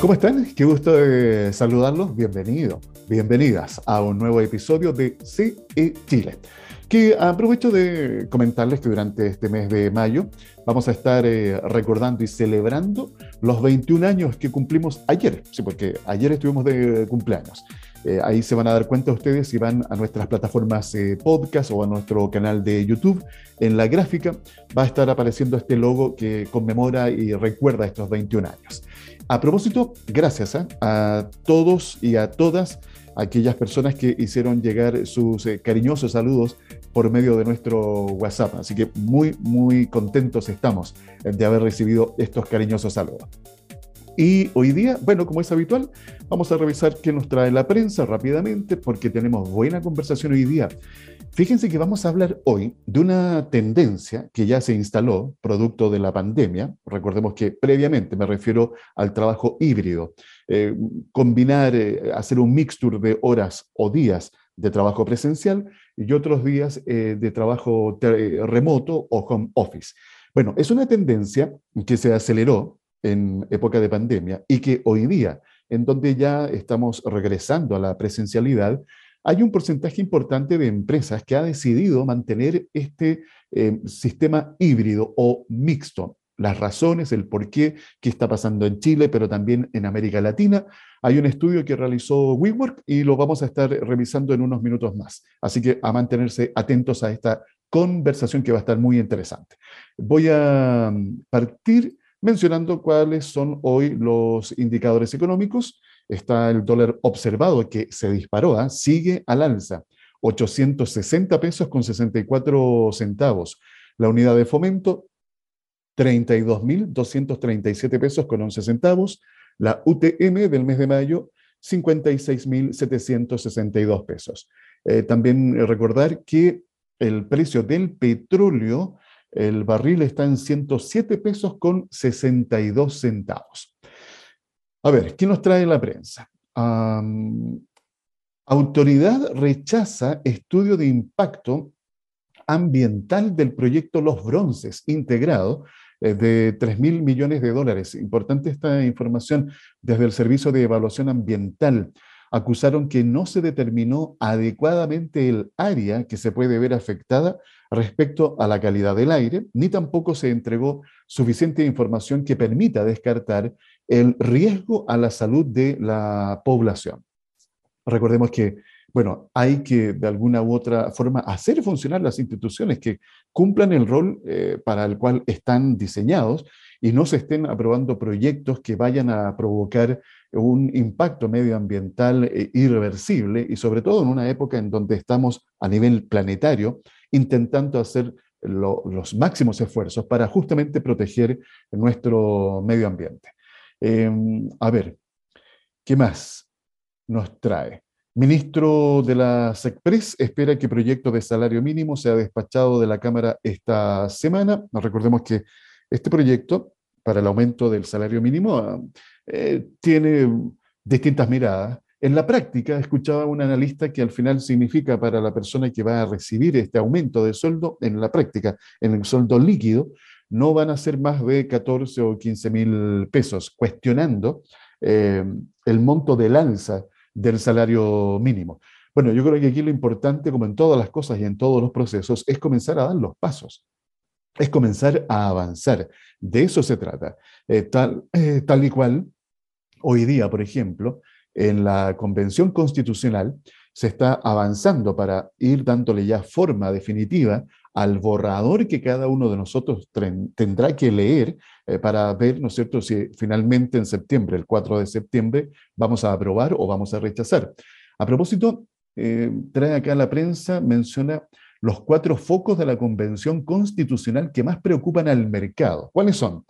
¿Cómo están? Qué gusto de saludarlos. Bienvenidos, bienvenidas a un nuevo episodio de CE Chile. Que aprovecho de comentarles que durante este mes de mayo vamos a estar eh, recordando y celebrando los 21 años que cumplimos ayer. Sí, porque ayer estuvimos de cumpleaños. Eh, ahí se van a dar cuenta ustedes si van a nuestras plataformas eh, podcast o a nuestro canal de YouTube. En la gráfica va a estar apareciendo este logo que conmemora y recuerda estos 21 años. A propósito, gracias ¿eh? a todos y a todas aquellas personas que hicieron llegar sus eh, cariñosos saludos por medio de nuestro WhatsApp. Así que muy, muy contentos estamos de haber recibido estos cariñosos saludos. Y hoy día, bueno, como es habitual, vamos a revisar qué nos trae la prensa rápidamente porque tenemos buena conversación hoy día. Fíjense que vamos a hablar hoy de una tendencia que ya se instaló producto de la pandemia. Recordemos que previamente me refiero al trabajo híbrido, eh, combinar, eh, hacer un mixture de horas o días de trabajo presencial y otros días eh, de trabajo remoto o home office. Bueno, es una tendencia que se aceleró en época de pandemia y que hoy día, en donde ya estamos regresando a la presencialidad, hay un porcentaje importante de empresas que ha decidido mantener este eh, sistema híbrido o mixto. Las razones, el por qué, qué está pasando en Chile, pero también en América Latina. Hay un estudio que realizó WeWork y lo vamos a estar revisando en unos minutos más. Así que a mantenerse atentos a esta conversación que va a estar muy interesante. Voy a mm, partir mencionando cuáles son hoy los indicadores económicos está el dólar observado que se disparó, ¿ah? sigue al alza, 860 pesos con 64 centavos. La unidad de fomento, 32.237 pesos con 11 centavos. La UTM del mes de mayo, 56.762 pesos. Eh, también recordar que el precio del petróleo, el barril está en 107 pesos con 62 centavos. A ver, ¿qué nos trae la prensa? autoridad rechaza estudio de impacto ambiental del proyecto Los Bronces, integrado eh, de 3 mil millones de dólares. Importante esta información desde el Servicio de Evaluación Ambiental. Acusaron que no se determinó adecuadamente el área que se puede ver afectada respecto a la calidad del aire, ni tampoco se entregó suficiente información que permita descartar el riesgo a la salud de la población. Recordemos que, bueno, hay que de alguna u otra forma hacer funcionar las instituciones que cumplan el rol eh, para el cual están diseñados y no se estén aprobando proyectos que vayan a provocar un impacto medioambiental eh, irreversible y sobre todo en una época en donde estamos a nivel planetario intentando hacer los máximos esfuerzos para justamente proteger nuestro medio ambiente. Em, a ver, ¿qué más nos trae? Ministro de la SECPRES espera que proyecto de salario mínimo sea despachado de la Cámara esta semana. Recordemos que este proyecto para el aumento del salario mínimo eh, tiene distintas miradas. En la práctica, escuchaba un analista que al final significa para la persona que va a recibir este aumento de sueldo, en la práctica, en el sueldo líquido, no van a ser más de 14 o 15 mil pesos, cuestionando eh, el monto del alza del salario mínimo. Bueno, yo creo que aquí lo importante, como en todas las cosas y en todos los procesos, es comenzar a dar los pasos, es comenzar a avanzar. De eso se trata. Eh, tal, eh, tal y cual, hoy día, por ejemplo, en la Convención Constitucional se está avanzando para ir dándole ya forma definitiva al borrador que cada uno de nosotros tendrá que leer eh, para ver, ¿no es cierto?, si finalmente en septiembre, el 4 de septiembre, vamos a aprobar o vamos a rechazar. A propósito, trae acá la prensa, menciona los cuatro focos de la Convención Constitucional que más preocupan al mercado. ¿Cuáles son?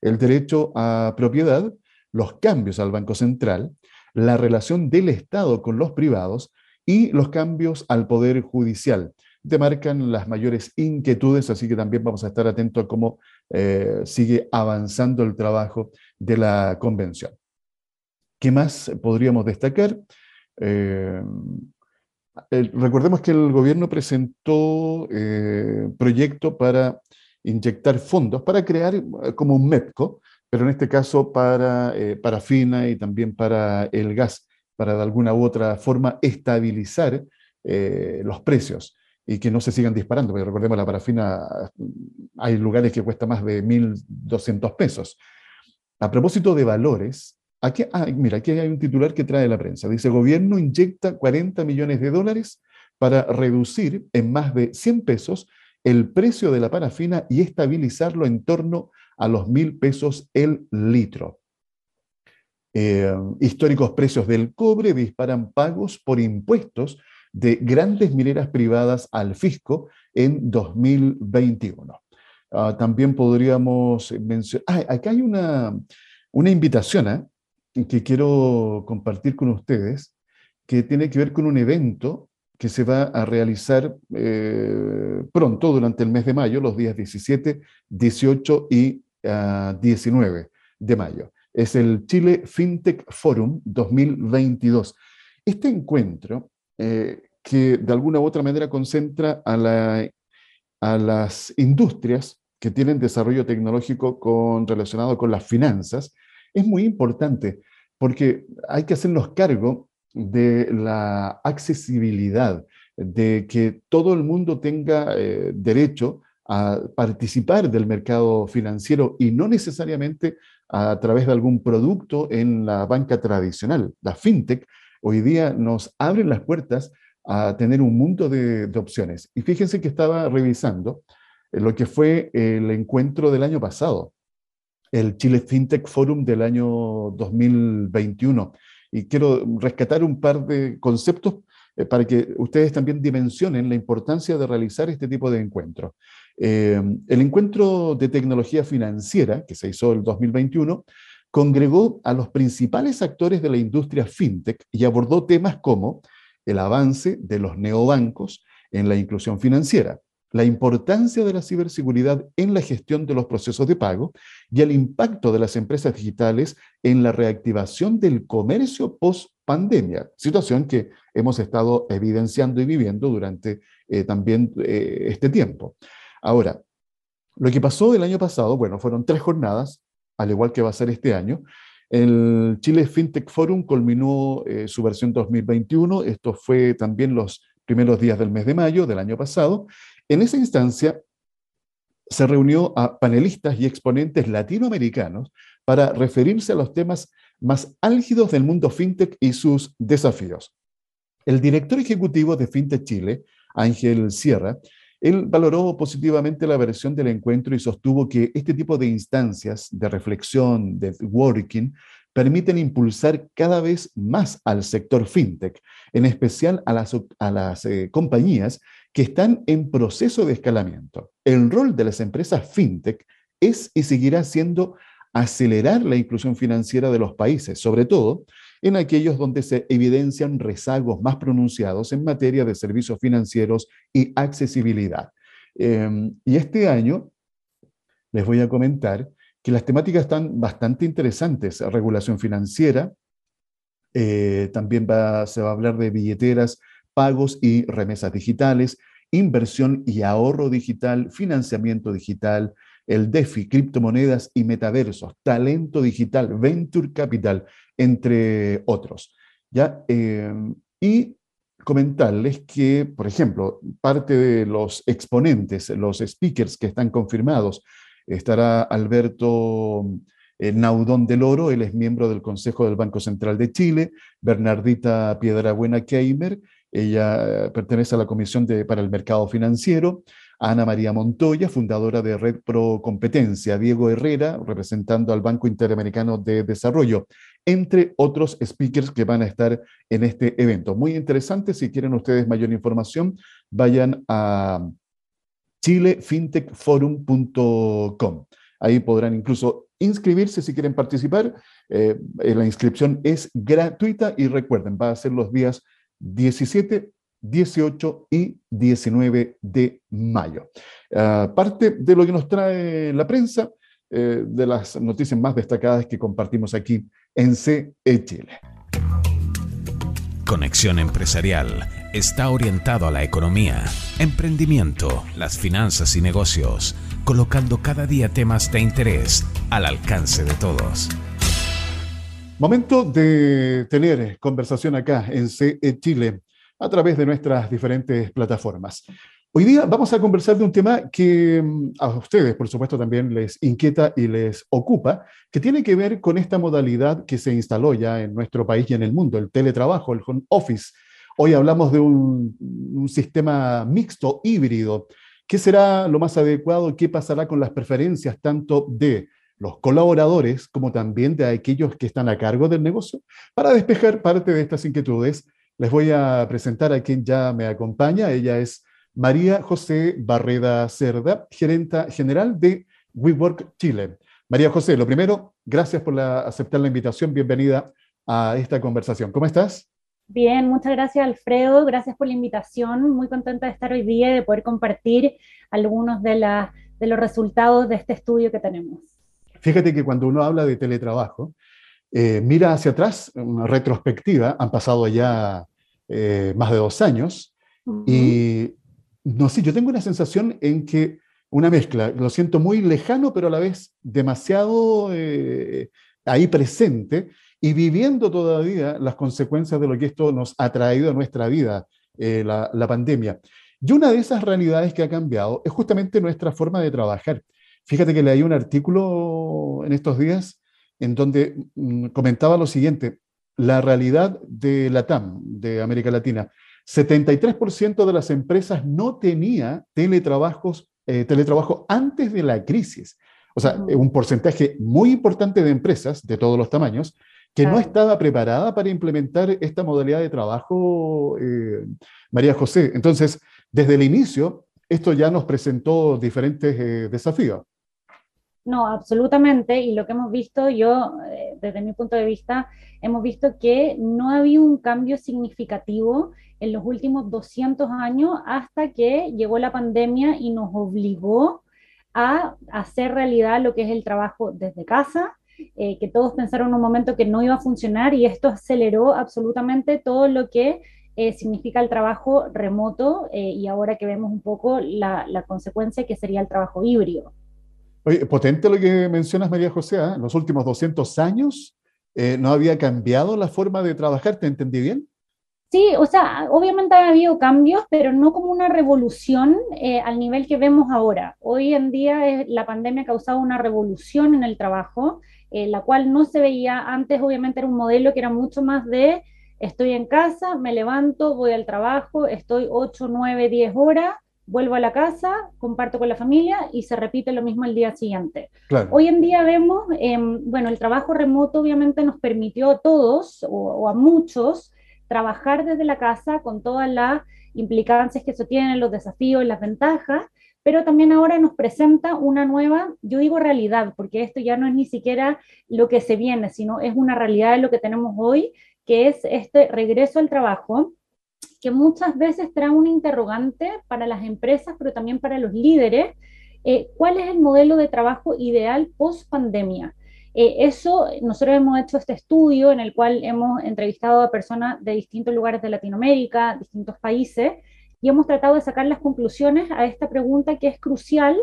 El derecho a propiedad, los cambios al Banco Central, la relación del Estado con los privados y los cambios al Poder Judicial demarcan las mayores inquietudes, así que también vamos a estar atentos a cómo eh, sigue avanzando el trabajo de la convención. ¿Qué más podríamos destacar? Eh, recordemos que el gobierno presentó proyecto para inyectar fondos para crear como un MEPCO, pero en este caso para parafina y también para el gas, para de alguna u otra forma estabilizar los precios y que no se sigan disparando, porque recordemos la parafina, hay lugares que cuesta más de 1.200 pesos. A propósito de valores, aquí, ah, mira, aquí hay un titular que trae la prensa. Dice, gobierno inyecta 40 millones de dólares para reducir en más de 100 pesos el precio de la parafina y estabilizarlo en torno a los 1.000 pesos el litro. Eh, históricos precios del cobre disparan pagos por impuestos de grandes mineras privadas al fisco en 2021. Ah, también podríamos mencionar, ah, acá hay una, una invitación ¿eh? Que quiero compartir con ustedes, que tiene que ver con un evento que se va a realizar eh, pronto, durante el mes de mayo, los días 17, 18 y 19 ah, de mayo. Es el Chile FinTech Forum 2022. Este encuentro eh, que de alguna u otra manera concentra a, las industrias que tienen desarrollo tecnológico relacionado con las finanzas, es muy importante porque hay que hacernos cargo de la accesibilidad, de que todo el mundo tenga eh, derecho a participar del mercado financiero y no necesariamente a través de algún producto en la banca tradicional. La fintech hoy día nos abre las puertas a tener un mundo de, opciones. Y fíjense que estaba revisando lo que fue el encuentro del año pasado, el Chile FinTech Forum del año 2021. Y quiero rescatar un par de conceptos eh, para que ustedes también dimensionen la importancia de realizar este tipo de encuentros. Eh, el encuentro de tecnología financiera, que se hizo el 2021, congregó a los principales actores de la industria fintech y abordó temas como el avance de los neobancos en la inclusión financiera, la importancia de la ciberseguridad en la gestión de los procesos de pago y el impacto de las empresas digitales en la reactivación del comercio post pandemia, situación que hemos estado evidenciando y viviendo durante eh, también eh, este tiempo. Ahora, lo que pasó el año pasado, bueno, fueron tres jornadas al igual que va a ser este año. El Chile FinTech Forum culminó eh, su versión 2021, esto fue también los primeros días del mes de mayo del año pasado. En esa instancia se reunió a panelistas y exponentes latinoamericanos para referirse a los temas más álgidos del mundo fintech y sus desafíos. El director ejecutivo de FinTech Chile, Ángel Sierra, él valoró positivamente la versión del encuentro y sostuvo que este tipo de instancias de reflexión, de working, permiten impulsar cada vez más al sector fintech, en especial a las, a las eh, compañías que están en proceso de escalamiento. El rol de las empresas fintech es y seguirá siendo acelerar la inclusión financiera de los países, sobre todo en aquellos donde se evidencian rezagos más pronunciados en materia de servicios financieros y accesibilidad. Em, y este año les voy a comentar que las temáticas están bastante interesantes. Regulación financiera, eh, también se va a hablar de billeteras, pagos y remesas digitales, inversión y ahorro digital, financiamiento digital, el DeFi, criptomonedas y metaversos, talento digital, venture capital, entre otros. ¿ya? Em, y comentarles que, por ejemplo, parte de los exponentes, los speakers que están confirmados, estará Alberto eh, Naudón del Oro, él es miembro del Consejo del Banco Central de Chile, Bernardita Piedrabuena Keimer, ella pertenece a la Comisión de, para el Mercado Financiero, Ana María Montoya, fundadora de Red Pro Competencia, Diego Herrera, representando al Banco Interamericano de Desarrollo, entre otros speakers que van a estar en este evento. Muy interesante, si quieren ustedes mayor información, vayan a chilefintechforum.com. Ahí podrán incluso inscribirse si quieren participar. Eh, la inscripción es gratuita y recuerden, va a ser los días 17, 18 y 19 de mayo. Ah, parte de lo que nos trae la prensa, eh, de las noticias más destacadas que compartimos aquí en CE Chile. Conexión Empresarial está orientado a la economía, emprendimiento, las finanzas y negocios, colocando cada día temas de interés al alcance de todos. Momento de tener conversación acá en CE Chile a través de nuestras diferentes plataformas. Hoy día vamos a conversar de un tema que mm, a ustedes, por supuesto, también les inquieta y les ocupa, que tiene que ver con esta modalidad que se instaló ya en nuestro país y en el mundo, el teletrabajo, el home office. Hoy hablamos de un, un sistema mixto, híbrido. ¿Qué será lo más adecuado? ¿Qué pasará con las preferencias tanto de los colaboradores como también de aquellos que están a cargo del negocio? Para despejar parte de estas inquietudes, les voy a presentar a quien ya me acompaña. Ella es María José Barreda Cerda, gerenta general de WeWork Chile. María José, lo primero, gracias por aceptar la invitación. Bienvenida a esta conversación. ¿Cómo estás? Bien, muchas gracias Alfredo, gracias por la invitación. Muy contenta de estar hoy día y de poder compartir algunos de, de los resultados de este estudio que tenemos. Fíjate que cuando uno habla de teletrabajo, eh, mira hacia atrás, una retrospectiva, han pasado ya eh, más de dos años, y no sé, yo tengo una sensación en que una mezcla, lo siento muy lejano, pero a la vez demasiado eh, ahí presente y viviendo todavía las consecuencias de lo que esto nos ha traído a nuestra vida, la, la pandemia. Y una de esas realidades que ha cambiado es justamente nuestra forma de trabajar. Fíjate que leí un artículo en estos días en donde mm, comentaba lo siguiente, la realidad de la TAM, de América Latina, 73% de las empresas no tenía teletrabajos, eh, teletrabajo antes de la crisis. O sea, un porcentaje muy importante de empresas de todos los tamaños que no estaba preparada para implementar esta modalidad de trabajo, eh, María José. Entonces, desde el inicio, esto ya nos presentó diferentes eh, desafíos. No, absolutamente. Y lo que hemos visto, yo, desde mi punto de vista, hemos visto que no ha habido un cambio significativo en los últimos 200 años hasta que llegó la pandemia y nos obligó a hacer realidad lo que es el trabajo desde casa, eh, que todos pensaron en un momento que no iba a funcionar y esto aceleró absolutamente todo lo que eh, significa el trabajo remoto eh, y ahora que vemos un poco la, consecuencia que sería el trabajo híbrido. Oye, potente lo que mencionas, María José, en los últimos 200 años no había cambiado la forma de trabajar, ¿te entendí bien? Sí, o sea, obviamente ha habido cambios, pero no como una revolución eh, al nivel que vemos ahora. Hoy en día la pandemia ha causado una revolución en el trabajo, eh, la cual no se veía antes, obviamente era un modelo que era mucho más de estoy en casa, me levanto, voy al trabajo, estoy 8, 9, 10 horas, vuelvo a la casa, comparto con la familia y se repite lo mismo el día siguiente. Hoy en día vemos, em, bueno, el trabajo remoto obviamente nos permitió a todos o a muchos trabajar desde la casa con todas las implicancias que eso tiene, los desafíos, las ventajas, pero también ahora nos presenta una nueva, yo digo realidad, porque esto ya no es ni siquiera lo que se viene, sino es una realidad de lo que tenemos hoy, que es este regreso al trabajo, que muchas veces trae un interrogante para las empresas, pero también para los líderes, eh, ¿cuál es el modelo de trabajo ideal post pandemia? Eh, eso, nosotros hemos hecho este estudio en el cual hemos entrevistado a personas de distintos lugares de Latinoamérica, distintos países, y hemos tratado de sacar las conclusiones a esta pregunta que es crucial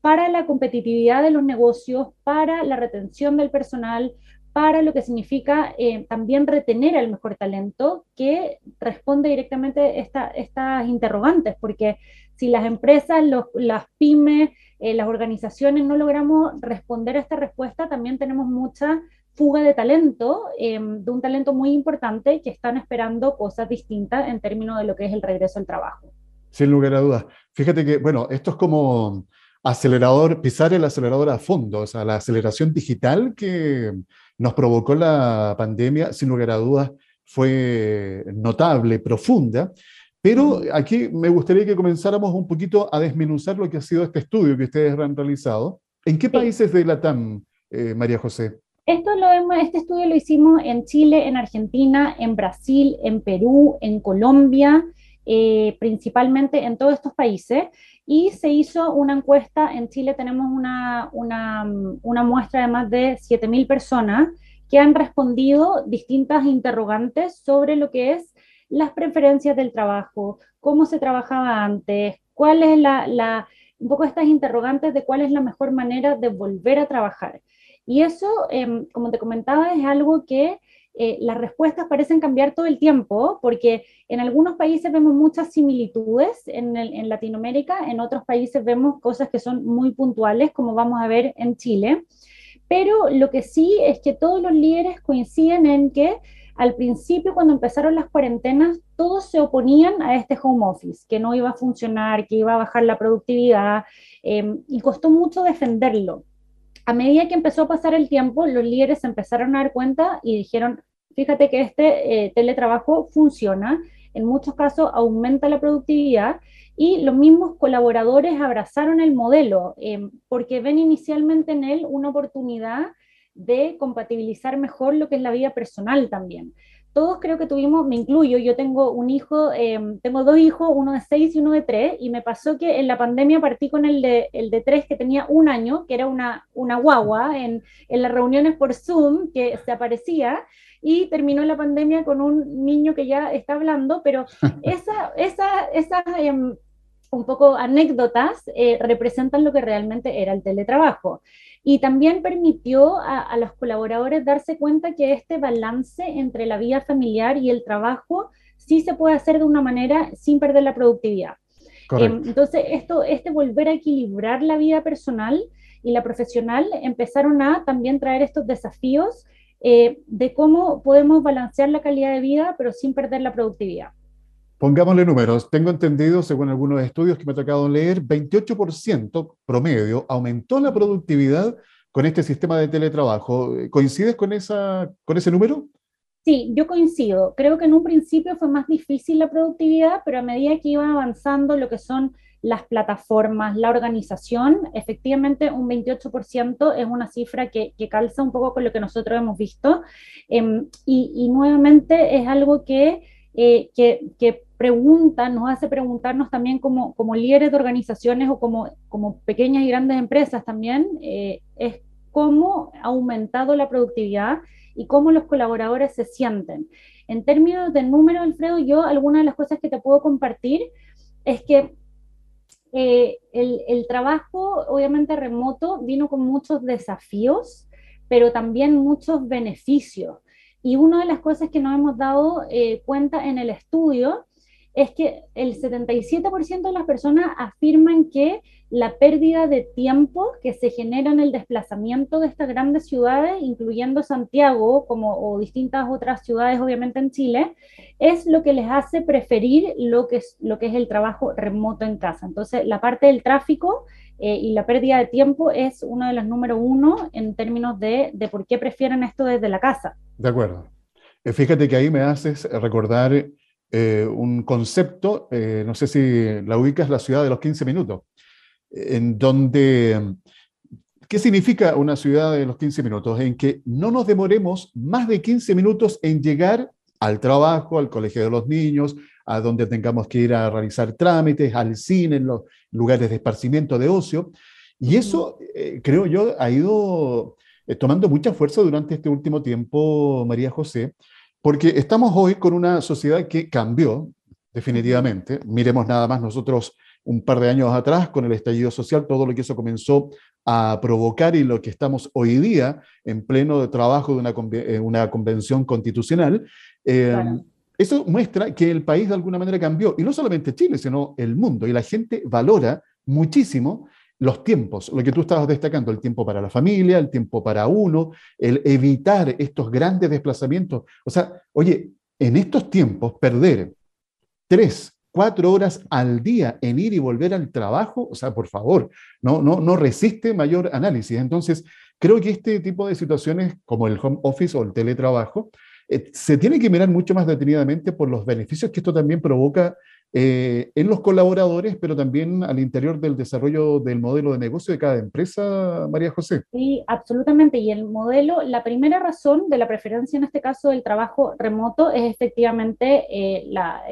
para la competitividad de los negocios, para la retención del personal, para lo que significa eh, también retener al mejor talento, que responde directamente a estas interrogantes, porque si las empresas, las pymes, eh, las organizaciones no logramos responder a esta respuesta, también tenemos mucha fuga de talento, em, de un talento muy importante que están esperando cosas distintas en términos de lo que es el regreso al trabajo. Sin lugar a dudas. Fíjate que, bueno, esto es como acelerador, pisar el acelerador a fondo, o sea, la aceleración digital que nos provocó la pandemia, sin lugar a dudas, fue notable, profunda, pero aquí me gustaría que comenzáramos un poquito a desmenuzar lo que ha sido este estudio que ustedes han realizado. ¿En qué países de la TAM, eh, María José? Esto lo este estudio lo hicimos en Chile, en Argentina, en Brasil, en Perú, en Colombia, eh, principalmente en todos estos países. Y se hizo una encuesta, en Chile tenemos una, una, una muestra de más de 7.000 personas que han respondido distintas interrogantes sobre lo que es las preferencias del trabajo, cómo se trabajaba antes, cuál es la, un poco estas interrogantes de cuál es la mejor manera de volver a trabajar. Y eso, em, como te comentaba, es algo que eh, las respuestas parecen cambiar todo el tiempo, porque en algunos países vemos muchas similitudes en, Latinoamérica, en otros países vemos cosas que son muy puntuales, como vamos a ver en Chile. Pero lo que sí es que todos los líderes coinciden en que al principio, cuando empezaron las cuarentenas, todos se oponían a este home office, que no iba a funcionar, que iba a bajar la productividad, em, y costó mucho defenderlo a medida que empezó a pasar el tiempo, los líderes se empezaron a dar cuenta y dijeron, fíjate que este eh, teletrabajo funciona, en muchos casos aumenta la productividad y los mismos colaboradores abrazaron el modelo eh, porque ven inicialmente en él una oportunidad de compatibilizar mejor lo que es la vida personal también todos creo que tuvimos, me incluyo, yo tengo un hijo, em, tengo dos hijos, uno de seis y uno de tres, y me pasó que en la pandemia partí con el de, el de tres que tenía un año, que era una, una guagua, en, en las reuniones por Zoom, que se aparecía, y terminó la pandemia con un niño que ya está hablando, pero esa, esa, esa em, un poco anécdotas eh, representan lo que realmente era el teletrabajo y también permitió a, los colaboradores darse cuenta que este balance entre la vida familiar y el trabajo sí se puede hacer de una manera sin perder la productividad. Em, entonces, esto, este volver a equilibrar la vida personal y la profesional empezaron a también traer estos desafíos eh, de cómo podemos balancear la calidad de vida, pero sin perder la productividad. Pongámosle números. Tengo entendido, según algunos estudios que me ha tocado leer, 28% promedio aumentó la productividad con este sistema de teletrabajo. ¿Coincides con, esa, con ese número? Sí, yo coincido. Creo que en un principio fue más difícil la productividad, pero a medida que iba avanzando lo que son las plataformas, la organización, efectivamente un 28% es una cifra que, calza un poco con lo que nosotros hemos visto. Y, y, nuevamente es algo que eh, que, pregunta, nos hace preguntarnos también como, como líderes de organizaciones o como, como pequeñas y grandes empresas también, eh, es cómo ha aumentado la productividad y cómo los colaboradores se sienten. En términos de número, Alfredo, yo algunas de las cosas que te puedo compartir es que eh, el, el, trabajo, obviamente remoto, vino con muchos desafíos, pero también muchos beneficios. Y una de las cosas que nos hemos dado eh, cuenta en el estudio es que el 77% de las personas afirman que la pérdida de tiempo que se genera en el desplazamiento de estas grandes ciudades, incluyendo Santiago como, o distintas otras ciudades, obviamente en Chile, es lo que les hace preferir lo que es, lo que es el trabajo remoto en casa. Entonces, la parte del tráfico eh, y la pérdida de tiempo es uno de los número uno en términos de, de por qué prefieren esto desde la casa. De acuerdo. Eh, fíjate que ahí me haces recordar eh, un concepto, no sé si la ubicas, la ciudad de los 15 minutos, en donde, ¿qué significa una ciudad de los 15 minutos? En que no nos demoremos más de 15 minutos en llegar al trabajo, al colegio de los niños, a donde tengamos que ir a realizar trámites, al cine, en los lugares de esparcimiento, de ocio. Y eso, eh, creo yo, ha ido eh, tomando mucha fuerza durante este último tiempo, María José, porque estamos hoy con una sociedad que cambió definitivamente. Miremos nada más nosotros un par de años atrás con el estallido social, todo lo que eso comenzó a provocar y lo que estamos hoy día en pleno de trabajo de una, eh, una convención constitucional. Eso muestra que el país de alguna manera cambió, y no solamente Chile, sino el mundo, y la gente valora muchísimo los tiempos, lo que tú estabas destacando, el tiempo para la familia, el tiempo para uno, el evitar estos grandes desplazamientos. O sea, oye, en estos tiempos, perder tres, cuatro horas al día en ir y volver al trabajo, o sea, por favor, no, no, no resiste mayor análisis. Entonces, creo que este tipo de situaciones como el home office o el teletrabajo, eh, se tiene que mirar mucho más detenidamente por los beneficios que esto también provoca eh, en los colaboradores, pero también al interior del desarrollo del modelo de negocio de cada empresa, María José. Sí, absolutamente. Y el modelo, la primera razón de la preferencia en este caso del trabajo remoto es efectivamente eh, la,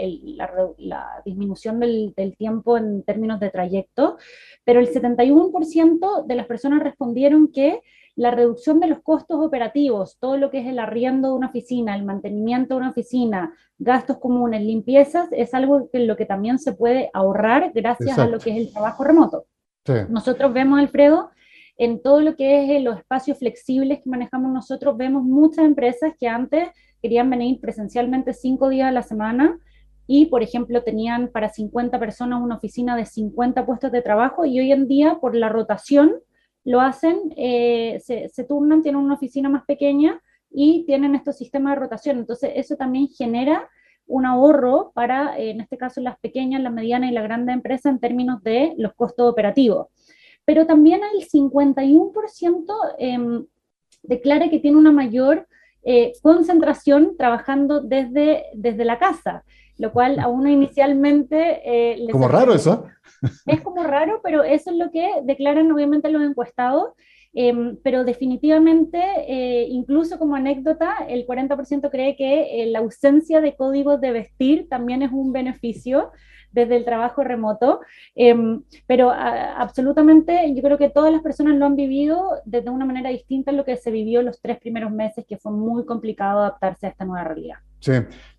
disminución del, tiempo en términos de trayecto, pero el 71% de las personas respondieron que la reducción de los costos operativos, todo lo que es el arriendo de una oficina, el mantenimiento de una oficina, gastos comunes, limpiezas, es algo que lo que también se puede ahorrar gracias a lo que es el trabajo remoto. Nosotros vemos, Alfredo, en todo lo que es eh, los espacios flexibles que manejamos nosotros, vemos muchas empresas que antes querían venir presencialmente cinco días a la semana y, por ejemplo, tenían para 50 personas una oficina de 50 puestos de trabajo y hoy en día, por la rotación, lo hacen, eh, se, turnan, tienen una oficina más pequeña y tienen estos sistemas de rotación. Entonces, eso también genera un ahorro para, en este caso, las pequeñas, las medianas y la grande empresa en términos de los costos operativos. Pero también el 51% eh, declara que tiene una mayor eh, concentración trabajando desde, desde la casa, lo cual a uno inicialmente... Eh, como raro eso. Es como raro, pero eso es lo que declaran obviamente los encuestados. Em, pero definitivamente, eh, incluso como anécdota, el 40% cree que la ausencia de códigos de vestir también es un beneficio desde el trabajo remoto, em, pero absolutamente yo creo que todas las personas lo han vivido desde una manera distinta a lo que se vivió los tres primeros meses, que fue muy complicado adaptarse a esta nueva realidad. Sí,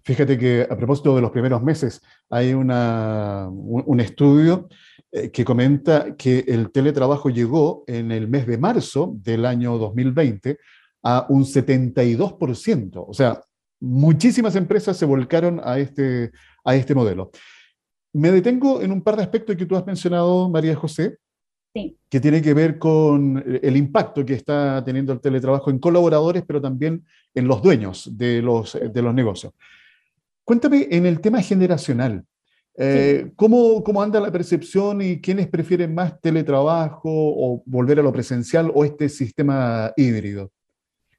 fíjate que a propósito de los primeros meses, hay una, un, estudio eh, que comenta que el teletrabajo llegó en el mes de marzo del año 2020 a un 72%. O sea, muchísimas empresas se volcaron a este, a este modelo. Me detengo en un par de aspectos que tú has mencionado, María José, que tiene que ver con el impacto que está teniendo el teletrabajo en colaboradores, pero también en los dueños de los, de los negocios. Cuéntame en el tema generacional, eh, ¿cómo, ¿cómo, anda la percepción y quiénes prefieren más teletrabajo o volver a lo presencial o este sistema híbrido?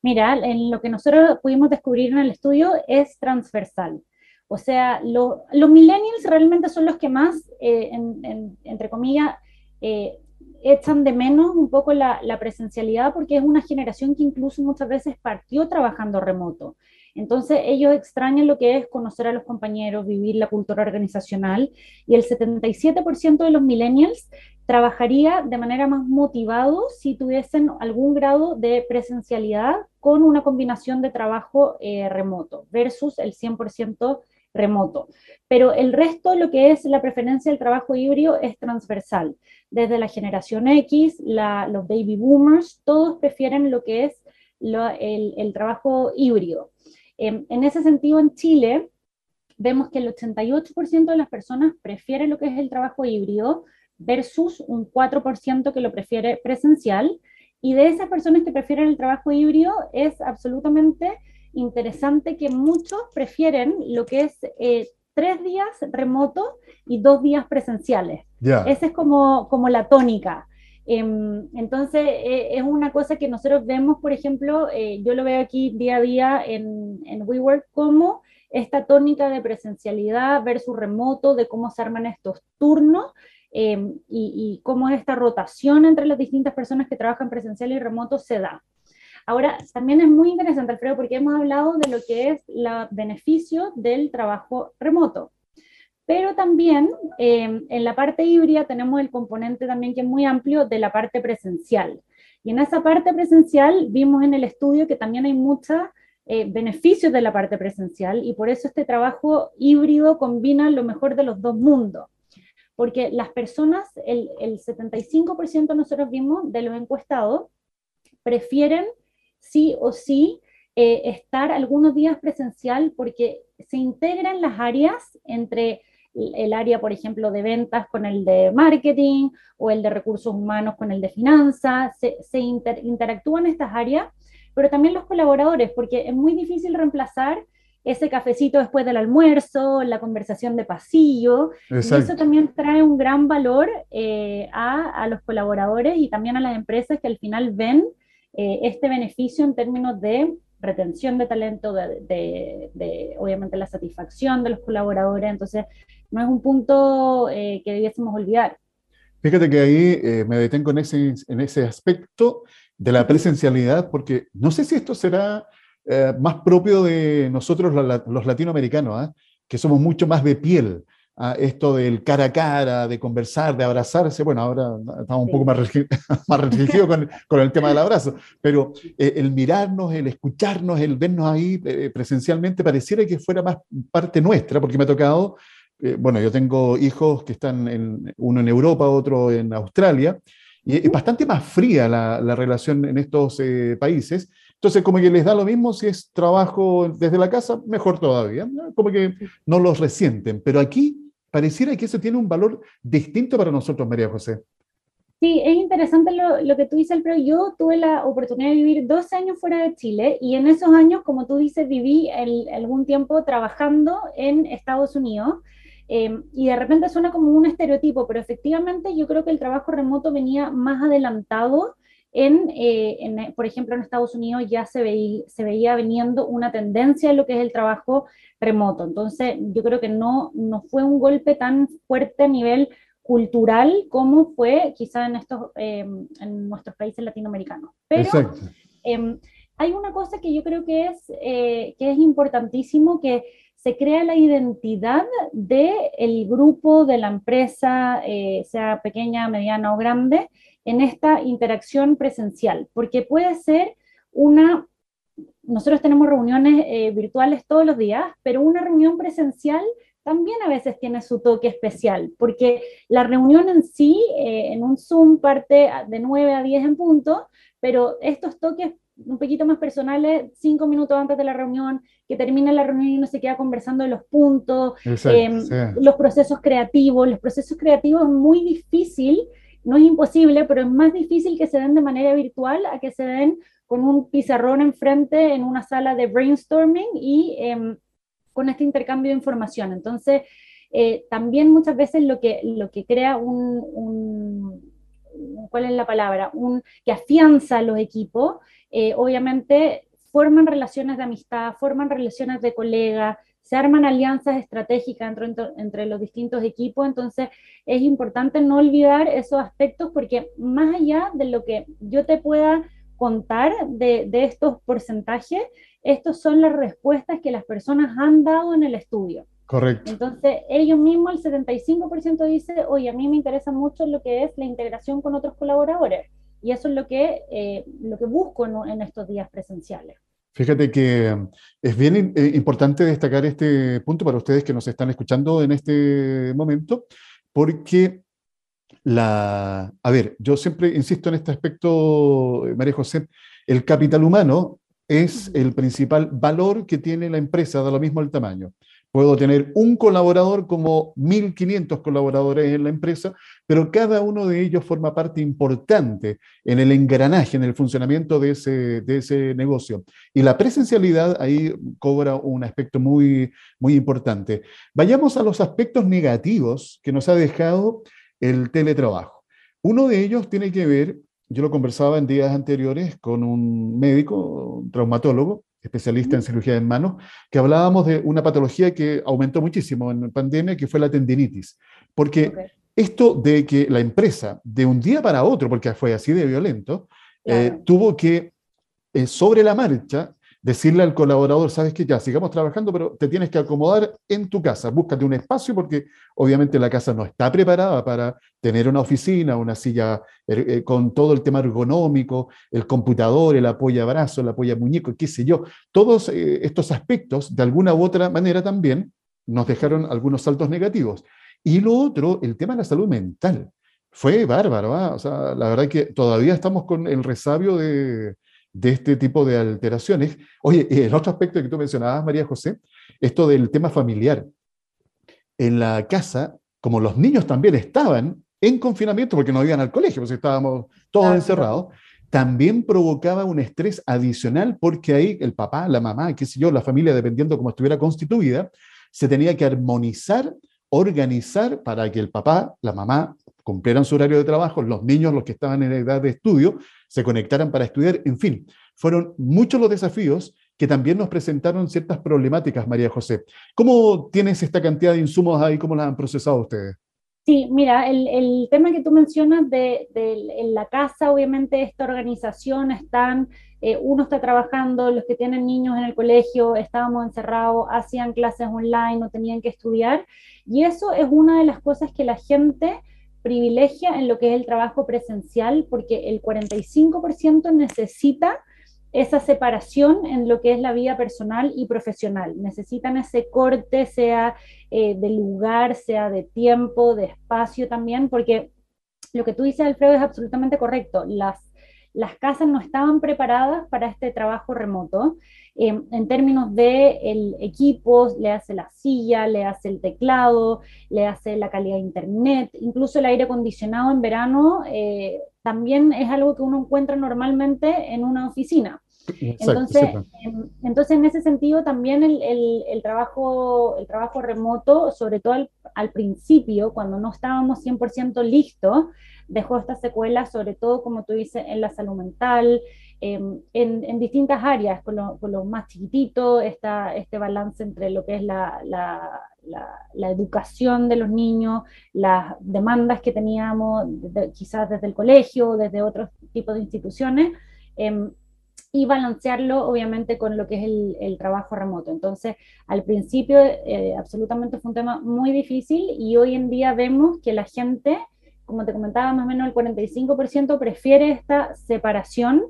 Mira, en lo que nosotros pudimos descubrir en el estudio es transversal. O sea, los millennials realmente son los que más, eh, entre comillas, eh, echan de menos un poco la, presencialidad porque es una generación que incluso muchas veces partió trabajando remoto. Entonces ellos extrañan lo que es conocer a los compañeros, vivir la cultura organizacional y el 77% de los millennials trabajaría de manera más motivado si tuviesen algún grado de presencialidad con una combinación de trabajo eh, remoto versus el 100% remoto. Pero el resto, lo que es la preferencia del trabajo híbrido, es transversal. Desde la generación X, los baby boomers, todos prefieren lo que es el, trabajo híbrido. Em, en ese sentido, en Chile, vemos que el 88% de las personas prefiere lo que es el trabajo híbrido versus un 4% que lo prefiere presencial. Y de esas personas que prefieren el trabajo híbrido es absolutamente interesante que muchos prefieren lo que es eh, tres días remoto y dos días presenciales. Esa es como, como la tónica. Em, entonces, eh, es una cosa que nosotros vemos, por ejemplo, eh, yo lo veo aquí día a día en, en WeWork, como esta tónica de presencialidad versus remoto, de cómo se arman estos turnos em, y, y, cómo esta rotación entre las distintas personas que trabajan presencial y remoto se da. Ahora, también es muy interesante, Alfredo, porque hemos hablado de lo que es el beneficio del trabajo remoto. Pero también em, en la parte híbrida tenemos el componente también que es muy amplio de la parte presencial. Y en esa parte presencial vimos en el estudio que también hay muchos eh, beneficios de la parte presencial y por eso este trabajo híbrido combina lo mejor de los dos mundos. Porque las personas, el, el 75% nosotros vimos de los encuestados, prefieren sí o sí eh, estar algunos días presencial porque se integran las áreas entre el área, por ejemplo, de ventas con el de marketing o el de recursos humanos con el de finanzas, se, interactúan estas áreas, pero también los colaboradores, porque es muy difícil reemplazar ese cafecito después del almuerzo, la conversación de pasillo, y eso también trae un gran valor eh, a, a, los colaboradores y también a las empresas que al final ven eh, este beneficio en términos de retención de talento, de, obviamente la satisfacción de los colaboradores, entonces no es un punto eh, que debiésemos olvidar. Fíjate que ahí eh, me detengo en ese, en ese aspecto de la presencialidad, porque no sé si esto será más propio de nosotros los, latinoamericanos, ¿ah? que somos mucho más de piel. A esto del cara a cara, de conversar, de abrazarse. Bueno, ahora estamos un poco más, restringidos con, el tema del abrazo, pero eh, el mirarnos, el escucharnos, el vernos ahí eh, presencialmente, pareciera que fuera más parte nuestra, porque me ha tocado, eh, bueno, yo tengo hijos que están, en, uno en Europa, otro en Australia, y es bastante más fría la, la relación en estos países. Entonces, como que les da lo mismo si es trabajo desde la casa, mejor todavía, como que no los resienten. Pero aquí pareciera que eso tiene un valor distinto para nosotros, María José. Sí, es interesante lo, que tú dices, pero yo tuve la oportunidad de vivir dos años fuera de Chile y en esos años, como tú dices, viví algún tiempo trabajando en Estados Unidos. Em, y de repente suena como un estereotipo, pero efectivamente yo creo que el trabajo remoto venía más adelantado eh, en, por ejemplo, en Estados Unidos ya se, veía, se veía veniendo una tendencia en lo que es el trabajo remoto. Entonces, yo creo que no, no fue un golpe tan fuerte a nivel cultural como fue quizá en, estos, eh, en nuestros países latinoamericanos. Pero eh, hay una cosa que yo creo que es, que es importantísimo, que se crea la identidad del el grupo, de la empresa, sea pequeña, mediana o grande, en esta interacción presencial, porque puede ser una, nosotros tenemos reuniones eh, virtuales todos los días, pero una reunión presencial también a veces tiene su toque especial, porque la reunión en sí, eh, en un Zoom, parte de 9 a 10 en punto, pero estos toques un poquito más personales, cinco minutos antes de la reunión, que termina la reunión y uno se queda conversando de los puntos, em, los procesos creativos. Los procesos creativos es muy difícil no es imposible, pero es más difícil que se den de manera virtual a que se den con un pizarrón enfrente en una sala de brainstorming y em, con este intercambio de información. Entonces, eh, también muchas veces lo que, lo que crea un, ¿cuál es la palabra? Un, que afianza a los equipos, eh, obviamente forman relaciones de amistad, forman relaciones de colega, se arman alianzas estratégicas entre, entre, los distintos equipos, entonces es importante no olvidar esos aspectos porque más allá de lo que yo te pueda contar de, de estos porcentajes, estos son las respuestas que las personas han dado en el estudio. Correcto. Entonces, ellos mismos, el 75% dice, oye, a mí me interesa mucho lo que es la integración con otros colaboradores. Y eso es lo que, eh, lo que busco en estos días presenciales. Fíjate que mm, es bien eh, importante destacar este punto para ustedes que nos están escuchando en este momento, porque la... A ver, yo siempre insisto en este aspecto, eh, María José, el capital humano es el principal valor que tiene la empresa, da lo mismo el tamaño. Puedo tener un colaborador como 1.500 colaboradores en la empresa, pero cada uno de ellos forma parte importante en el engranaje, en el funcionamiento de ese, de ese negocio. Y la presencialidad ahí cobra un aspecto muy, muy importante. Vayamos a los aspectos negativos que nos ha dejado el teletrabajo. Uno de ellos tiene que ver, yo lo conversaba en días anteriores con un médico, un traumatólogo, especialista en cirugía de manos, que hablábamos de una patología que aumentó muchísimo en pandemia, que fue la tendinitis. Porque esto de que la empresa, de un día para otro, porque fue así de violento, eh, tuvo que, eh, sobre la marcha, decirle al colaborador, sabes que ya, sigamos trabajando, pero te tienes que acomodar en tu casa, búscate un espacio porque obviamente la casa no está preparada para tener una oficina, una silla eh, eh, con todo el tema ergonómico, el computador, el apoyo brazo, el apoyo muñeco, qué sé yo. Todos eh, estos aspectos, de alguna u otra manera también, nos dejaron algunos saltos negativos. Y lo otro, el tema de la salud mental. Fue bárbaro, ¿ah? o sea, la verdad que todavía estamos con el resabio de, de este tipo de alteraciones. Oye, el otro aspecto que tú mencionabas, María José, esto del tema familiar. En la casa, como los niños también estaban en confinamiento porque no iban al colegio, pues estábamos todos encerrados, también provocaba un estrés adicional porque ahí el papá, la mamá, qué sé yo, la familia, dependiendo cómo estuviera constituida, se tenía que armonizar, organizar para que el papá, la mamá cumplieran su horario de trabajo, los niños, los que estaban en edad de estudio, se conectaran para estudiar, en fin, fueron muchos los desafíos que también nos presentaron ciertas problemáticas, María José. ¿Cómo tienes esta cantidad de insumos ahí? ¿Cómo las han procesado ustedes? Sí, mira, el, tema que tú mencionas de, en la casa, obviamente esta organización están, eh, uno está trabajando, los que tienen niños en el colegio, estábamos encerrados, hacían clases online, no tenían que estudiar, y eso es una de las cosas que la gente privilegia en lo que es el trabajo presencial, porque el 45% necesita esa separación en lo que es la vida personal y profesional. Necesitan ese corte, sea eh, de lugar, sea de tiempo, de espacio también, porque lo que tú dices, Alfredo, es absolutamente correcto. Las, las casas no estaban preparadas para este trabajo remoto. Em, en términos de el equipo, le hace la silla, le hace el teclado, le hace la calidad de internet, incluso el aire acondicionado en verano eh, también es algo que uno encuentra normalmente en una oficina. entonces, en, entonces, en ese sentido, también el, el, trabajo, el trabajo remoto, sobre todo al, al principio, cuando no estábamos 100% listos, dejó esta secuela, sobre todo, como tú dices, en la salud mental, em, en, distintas áreas, con los lo más chiquititos, este balance entre lo que es la, educación de los niños, las demandas que teníamos, quizás desde el colegio, desde otros tipos de instituciones, em, y balancearlo obviamente con lo que es el, el trabajo remoto. Entonces, al principio eh, absolutamente fue un tema muy difícil y hoy en día vemos que la gente como te comentaba, más o menos el 45% prefiere esta separación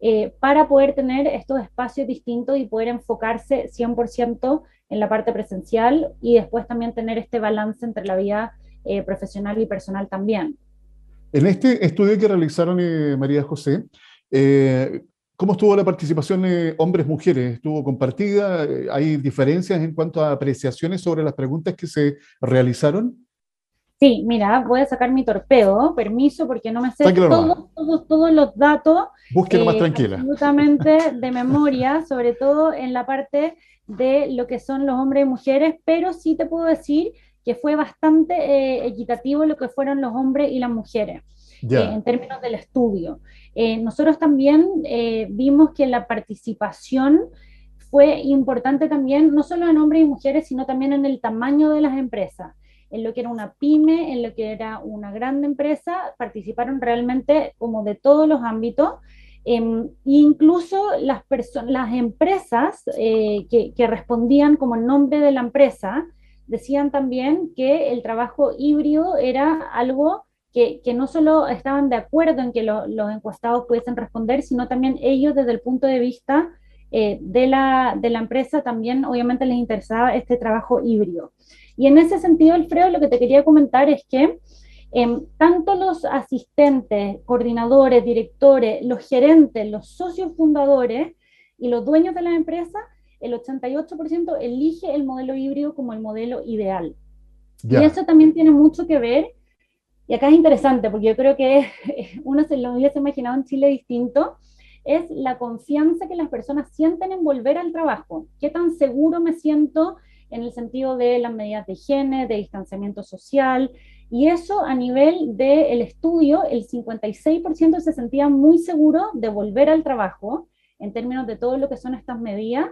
eh, para poder tener estos espacios distintos y poder enfocarse 100% en la parte presencial y después también tener este balance entre la vida eh, profesional y personal también. En este estudio que realizaron eh, María José, ¿cómo estuvo la participación de hombres-mujeres? ¿Estuvo compartida? ¿Hay diferencias en cuanto a apreciaciones sobre las preguntas que se realizaron? Sí, mira, voy a sacar mi torpedo, permiso, porque no me sé todos, todos, todos, los datos. Búsquelo más eh, tranquila. Absolutamente de memoria, sobre todo en la parte de lo que son los hombres y mujeres, pero sí te puedo decir que fue bastante eh, equitativo lo que fueron los hombres y las mujeres eh, en términos del estudio. nosotros también vimos que la participación fue importante también, no solo en hombres y mujeres, sino también en el tamaño de las empresas en lo que era una pyme, en lo que era una grande empresa, participaron realmente como de todos los ámbitos. Eh, incluso las, las empresas eh, que, respondían como el nombre de la empresa decían también que el trabajo híbrido era algo que, no solo estaban de acuerdo en que los encuestados pudiesen responder, sino también ellos desde el punto de vista eh, de, la, de la empresa también obviamente les interesaba este trabajo híbrido. Y en ese sentido, Alfredo, lo que te quería comentar es que em, tanto los asistentes, coordinadores, directores, los gerentes, los socios fundadores y los dueños de la empresa, el 88% elige el modelo híbrido como el modelo ideal. Y eso también tiene mucho que ver, y acá es interesante, porque yo creo que uno se lo hubiese imaginado en Chile distinto, es la confianza que las personas sienten en volver al trabajo. ¿Qué tan seguro me siento en el sentido de las medidas de higiene, de distanciamiento social, y eso a nivel del estudio, el 56% se sentía muy seguro de volver al trabajo en términos de todo lo que son estas medidas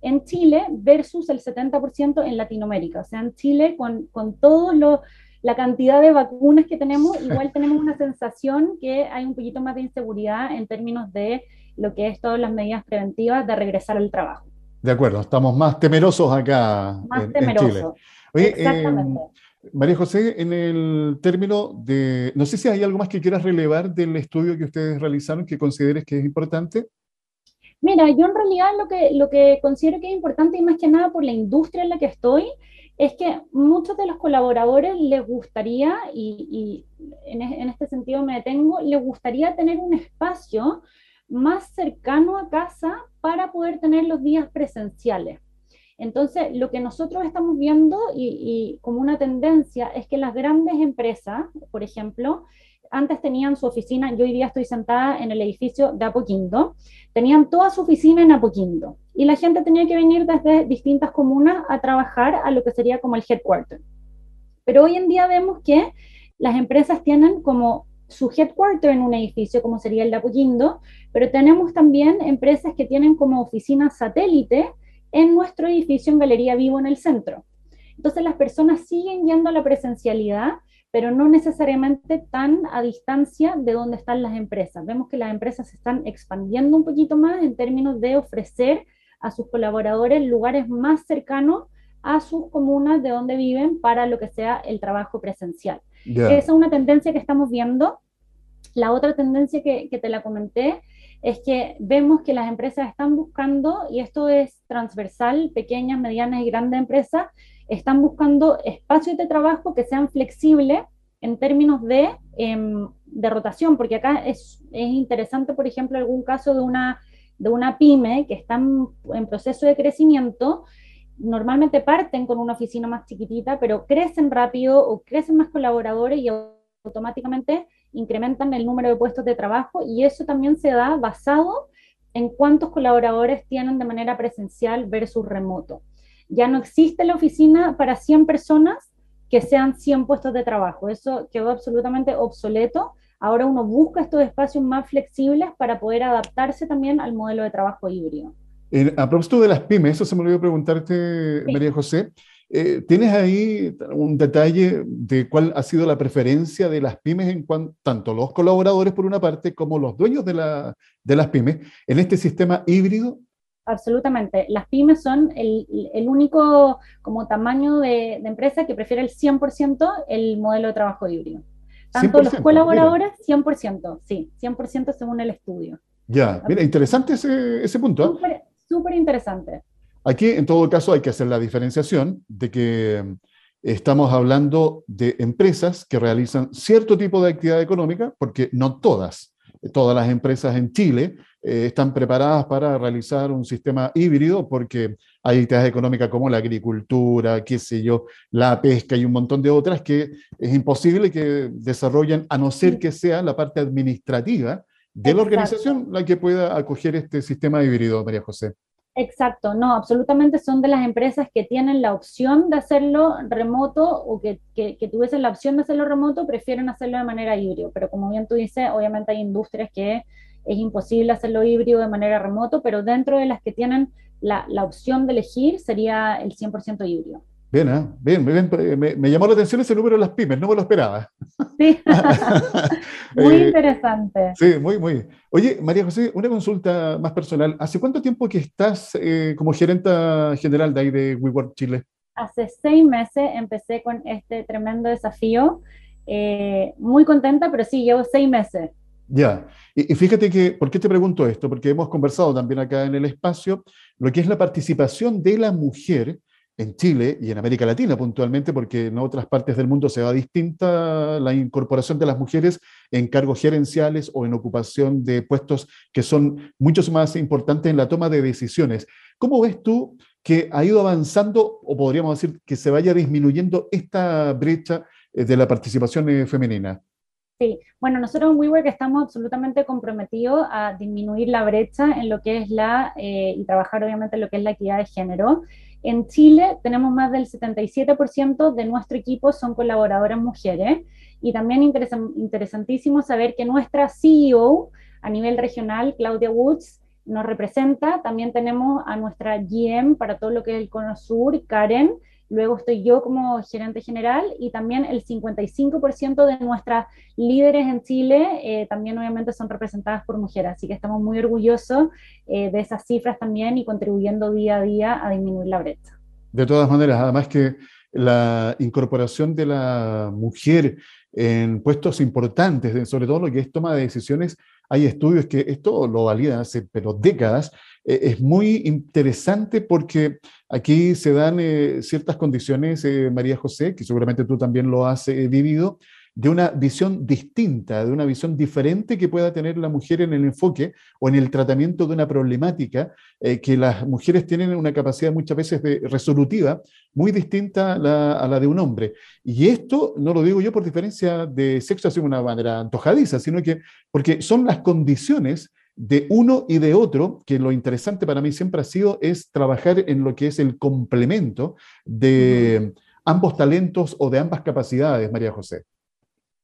en Chile versus el 70% en Latinoamérica. O sea, en Chile, con, con todo lo, la cantidad de vacunas que tenemos, igual tenemos una sensación que hay un poquito más de inseguridad en términos de lo que es todas las medidas preventivas de regresar al trabajo. De acuerdo, estamos más temerosos acá en, Chile. Exactamente. María José, en el término de, no sé si hay algo más que quieras relevar del estudio que ustedes realizaron que consideres que es importante. Mira, yo en realidad lo que, lo que considero que es importante y más que nada por la industria en la que estoy, es que muchos de los colaboradores les gustaría, y, en, en, este sentido me detengo, les gustaría tener un espacio más cercano a casa para poder tener los días presenciales. Entonces, lo que nosotros estamos viendo y, como una tendencia es que las grandes empresas, por ejemplo, antes tenían su oficina, yo hoy día estoy sentada en el edificio de Apoquindo, tenían toda su oficina en Apoquindo y la gente tenía que venir desde distintas comunas a trabajar a lo que sería como el headquarter. Pero hoy en día vemos que las empresas tienen como su headquarter en un edificio, como sería el de Apoquindo, pero tenemos también empresas que tienen como oficina satélite en nuestro edificio en Galería Vivo en el centro. Entonces las personas siguen yendo a la presencialidad, pero no necesariamente tan a distancia de donde están las empresas. Vemos que las empresas se están expandiendo un poquito más en términos de ofrecer a sus colaboradores lugares más cercanos a sus comunas de donde viven para lo que sea el trabajo presencial. Esa es una tendencia que estamos viendo. La otra tendencia que, que te la comenté es que vemos que las empresas están buscando, y esto es transversal, pequeñas, medianas y grandes empresas, están buscando espacios de trabajo que sean flexibles en términos de, em, de rotación, porque acá es, es, interesante, por ejemplo, algún caso de una, de una pyme que está en proceso de crecimiento, normalmente parten con una oficina más chiquitita, pero crecen rápido o crecen más colaboradores y automáticamente incrementan el número de puestos de trabajo y eso también se da basado en cuántos colaboradores tienen de manera presencial versus remoto. Ya no existe la oficina para 100 personas que sean 100 puestos de trabajo. Eso quedó absolutamente obsoleto. Ahora uno busca estos espacios más flexibles para poder adaptarse también al modelo de trabajo híbrido. A propósito de las pymes, eso se me olvidó preguntarte, María José. Eh, ¿Tienes ahí un detalle de cuál ha sido la preferencia de las pymes en cuanto, tanto los colaboradores por una parte como los dueños de, la, de las pymes en este sistema híbrido? Absolutamente. Las pymes son el, el único como tamaño de, de, empresa que prefiere el 100% el modelo de trabajo híbrido. Tanto los colaboradores, 100%, sí, 100% según el estudio. Ya, mira, interesante ese, ese punto. ¿eh? Súper interesante. Aquí, en todo caso, hay que hacer la diferenciación de que mm, estamos hablando de empresas que realizan cierto tipo de actividad económica, porque no todas, todas las empresas en Chile eh, están preparadas para realizar un sistema híbrido, porque hay actividades económicas como la agricultura, qué sé yo, la pesca y un montón de otras que es imposible que desarrollen, a no ser que sea la parte administrativa de la organización la que pueda acoger este sistema híbrido, María José. Exacto, no, absolutamente son de las empresas que tienen la opción de hacerlo remoto o que, que, tuviesen la opción de hacerlo remoto, prefieren hacerlo de manera híbrido. Pero como bien tú dices, obviamente hay industrias que es imposible hacerlo híbrido de manera remoto, pero dentro de las que tienen la, la opción de elegir sería el 100% híbrido. Bien, ¿eh? bien, bien, me, me, llamó la atención ese número de las pymes, no me lo esperaba. Sí, muy eh, interesante. Sí, muy, muy. Oye, María José, una consulta más personal. ¿Hace cuánto tiempo que estás eh, como gerenta general de ahí de WeWork Chile? Hace seis meses empecé con este tremendo desafío. Eh, muy contenta, pero sí, llevo seis meses. Ya, y, y, fíjate que, ¿por qué te pregunto esto? Porque hemos conversado también acá en el espacio lo que es la participación de la mujer en Chile y en América Latina puntualmente, porque en otras partes del mundo se va distinta la incorporación de las mujeres en cargos gerenciales o en ocupación de puestos que son muchos más importantes en la toma de decisiones. ¿Cómo ves tú que ha ido avanzando, o podríamos decir que se vaya disminuyendo esta brecha eh, de la participación eh, femenina? Sí, bueno, nosotros en WeWork estamos absolutamente comprometidos a disminuir la brecha en lo que es la, eh, y trabajar obviamente en lo que es la equidad de género. En Chile tenemos más del 77% de nuestro equipo son colaboradoras mujeres y también interesantísimo saber que nuestra CEO a nivel regional, Claudia Woods, nos representa. También tenemos a nuestra GM para todo lo que es el Cono Sur, Karen, Luego estoy yo como gerente general y también el 55% de nuestras líderes en Chile eh, también obviamente son representadas por mujeres. Así que estamos muy orgullosos eh, de esas cifras también y contribuyendo día a día a disminuir la brecha. De todas maneras, además que la incorporación de la mujer en puestos importantes, sobre todo lo que es toma de decisiones, hay estudios que esto lo validan hace pero décadas, eh, es muy interesante porque aquí se dan eh, ciertas condiciones, eh, María José, que seguramente tú también lo has vivido, de una visión distinta, de una visión diferente que pueda tener la mujer en el enfoque o en el tratamiento de una problemática que las mujeres tienen una capacidad muchas veces de resolutiva muy distinta a la, a la, de un hombre. Y esto no lo digo yo por diferencia de sexo así de una manera antojadiza, sino que porque son las condiciones de uno y de otro, que lo interesante para mí siempre ha sido es trabajar en lo que es el complemento de ambos talentos o de ambas capacidades, María José.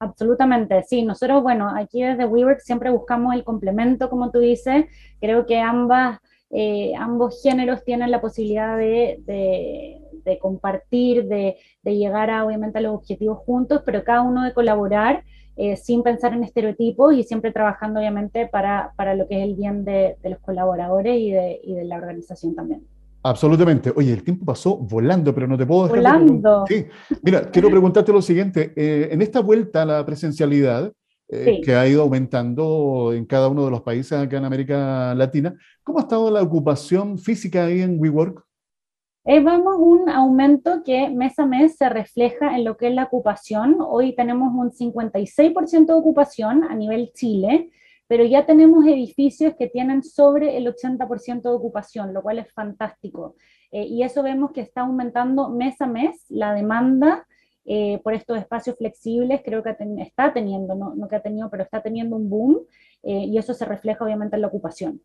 Absolutamente, sí. Nosotros, bueno, aquí desde WeWork siempre buscamos el complemento, como tú dices. Creo que ambas, eh, ambos géneros tienen la posibilidad de, compartir, de, llegar a, obviamente, a los objetivos juntos, pero cada uno de colaborar eh, sin pensar en estereotipos y siempre trabajando, obviamente, para, lo que es el bien de, los colaboradores y de, la organización también. Absolutamente. Oye, el tiempo pasó volando, pero no te puedo dejar. Volando. Sí. Mira, quiero preguntarte lo siguiente. Eh, en esta vuelta a la presencialidad, eh, que ha ido aumentando en cada uno de los países acá en América Latina, ¿cómo ha estado la ocupación física ahí en WeWork? Eh, un aumento que mes a mes se refleja en lo que es la ocupación. Hoy tenemos un 56% de ocupación a nivel Chile, pero ya tenemos edificios que tienen sobre el 80% de ocupación, lo cual es fantástico. Eh, y eso vemos que está aumentando mes a mes la demanda eh, por estos espacios flexibles, creo que está teniendo, no, no, que ha tenido, pero está teniendo un boom, y eso se refleja obviamente en la ocupación.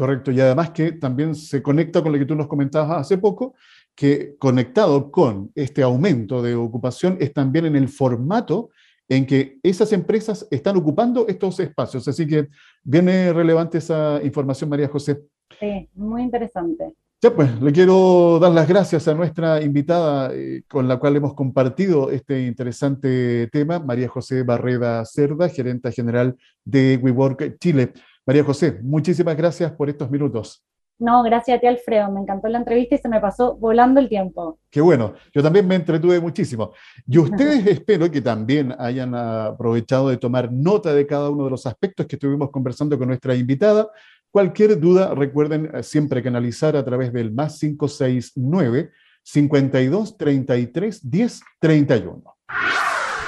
Correcto, y además que también se conecta con lo que tú nos comentabas hace poco, que conectado con este aumento de ocupación es también en el formato en que esas empresas están ocupando estos espacios. Así que viene relevante esa información, María José. Sí, muy interesante. Ya pues, le quiero dar las gracias a nuestra invitada eh, con la cual hemos compartido este interesante tema, María José Barreda Cerda, gerenta general de WeWork Chile. María José, muchísimas gracias por estos minutos. No, gracias a ti, Alfredo. Me encantó la entrevista y se me pasó volando el tiempo. Qué bueno. Yo también me entretuve muchísimo. Y ustedes espero que también hayan aprovechado de tomar nota de cada uno de los aspectos que estuvimos conversando con nuestra invitada. Cualquier duda, recuerden eh, siempre canalizar a través del más 569 52 33 10 31.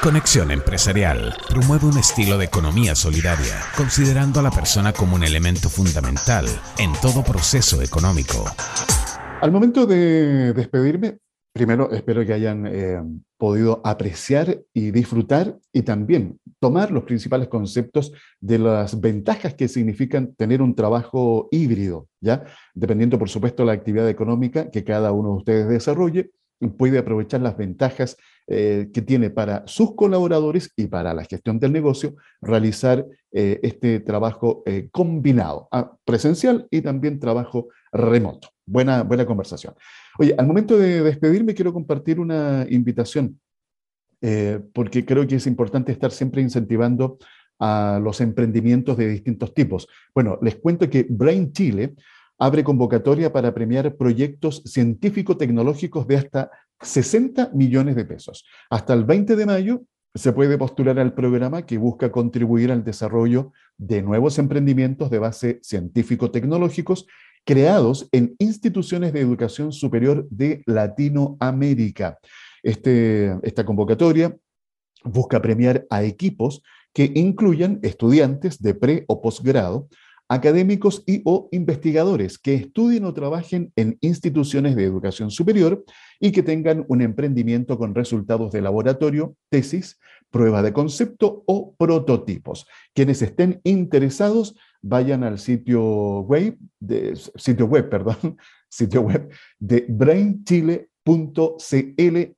Conexión Empresarial promueve un estilo de economía solidaria, considerando a la persona como un elemento fundamental en todo proceso económico. Al momento de despedirme, primero espero que hayan eh, podido apreciar y disfrutar y también tomar los principales conceptos de las ventajas que significan tener un trabajo híbrido, ¿ya? Dependiendo, por supuesto, la actividad económica que cada uno de ustedes desarrolle, puede aprovechar las ventajas eh, que tiene para sus colaboradores y para la gestión del negocio realizar eh, este trabajo eh, combinado, ah, presencial y también trabajo remoto. Buena, buena conversación. Oye, al momento de despedirme quiero compartir una invitación, porque creo que es importante estar siempre incentivando a los emprendimientos de distintos tipos. Bueno, les cuento que Brain Chile abre convocatoria para premiar proyectos científico-tecnológicos de hasta 60 millones de pesos. Hasta el 20 de mayo se puede postular al programa que busca contribuir al desarrollo de nuevos emprendimientos de base científico-tecnológicos creados en instituciones de educación superior de Latinoamérica. Este, esta convocatoria busca premiar a equipos que incluyan estudiantes de pre o posgrado académicos y o investigadores que estudien o trabajen en instituciones de educación superior y que tengan un emprendimiento con resultados de laboratorio, tesis, prueba de concepto o prototipos. Quienes estén interesados vayan al sitio web, de, sitio web, perdón, sitio web de brainchile.cl.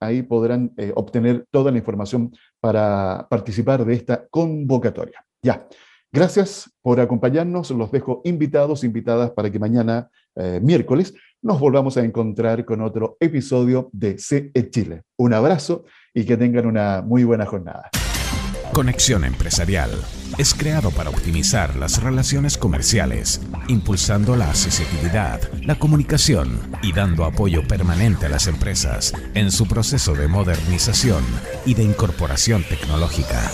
Ahí podrán eh, obtener toda la información para participar de esta convocatoria. Ya. Gracias por acompañarnos. Los dejo invitados, invitadas para que mañana, eh, miércoles, nos volvamos a encontrar con otro episodio de CE Chile. Un abrazo y que tengan una muy buena jornada. Conexión Empresarial es creado para optimizar las relaciones comerciales, impulsando la accesibilidad, la comunicación y dando apoyo permanente a las empresas en su proceso de modernización y de incorporación tecnológica.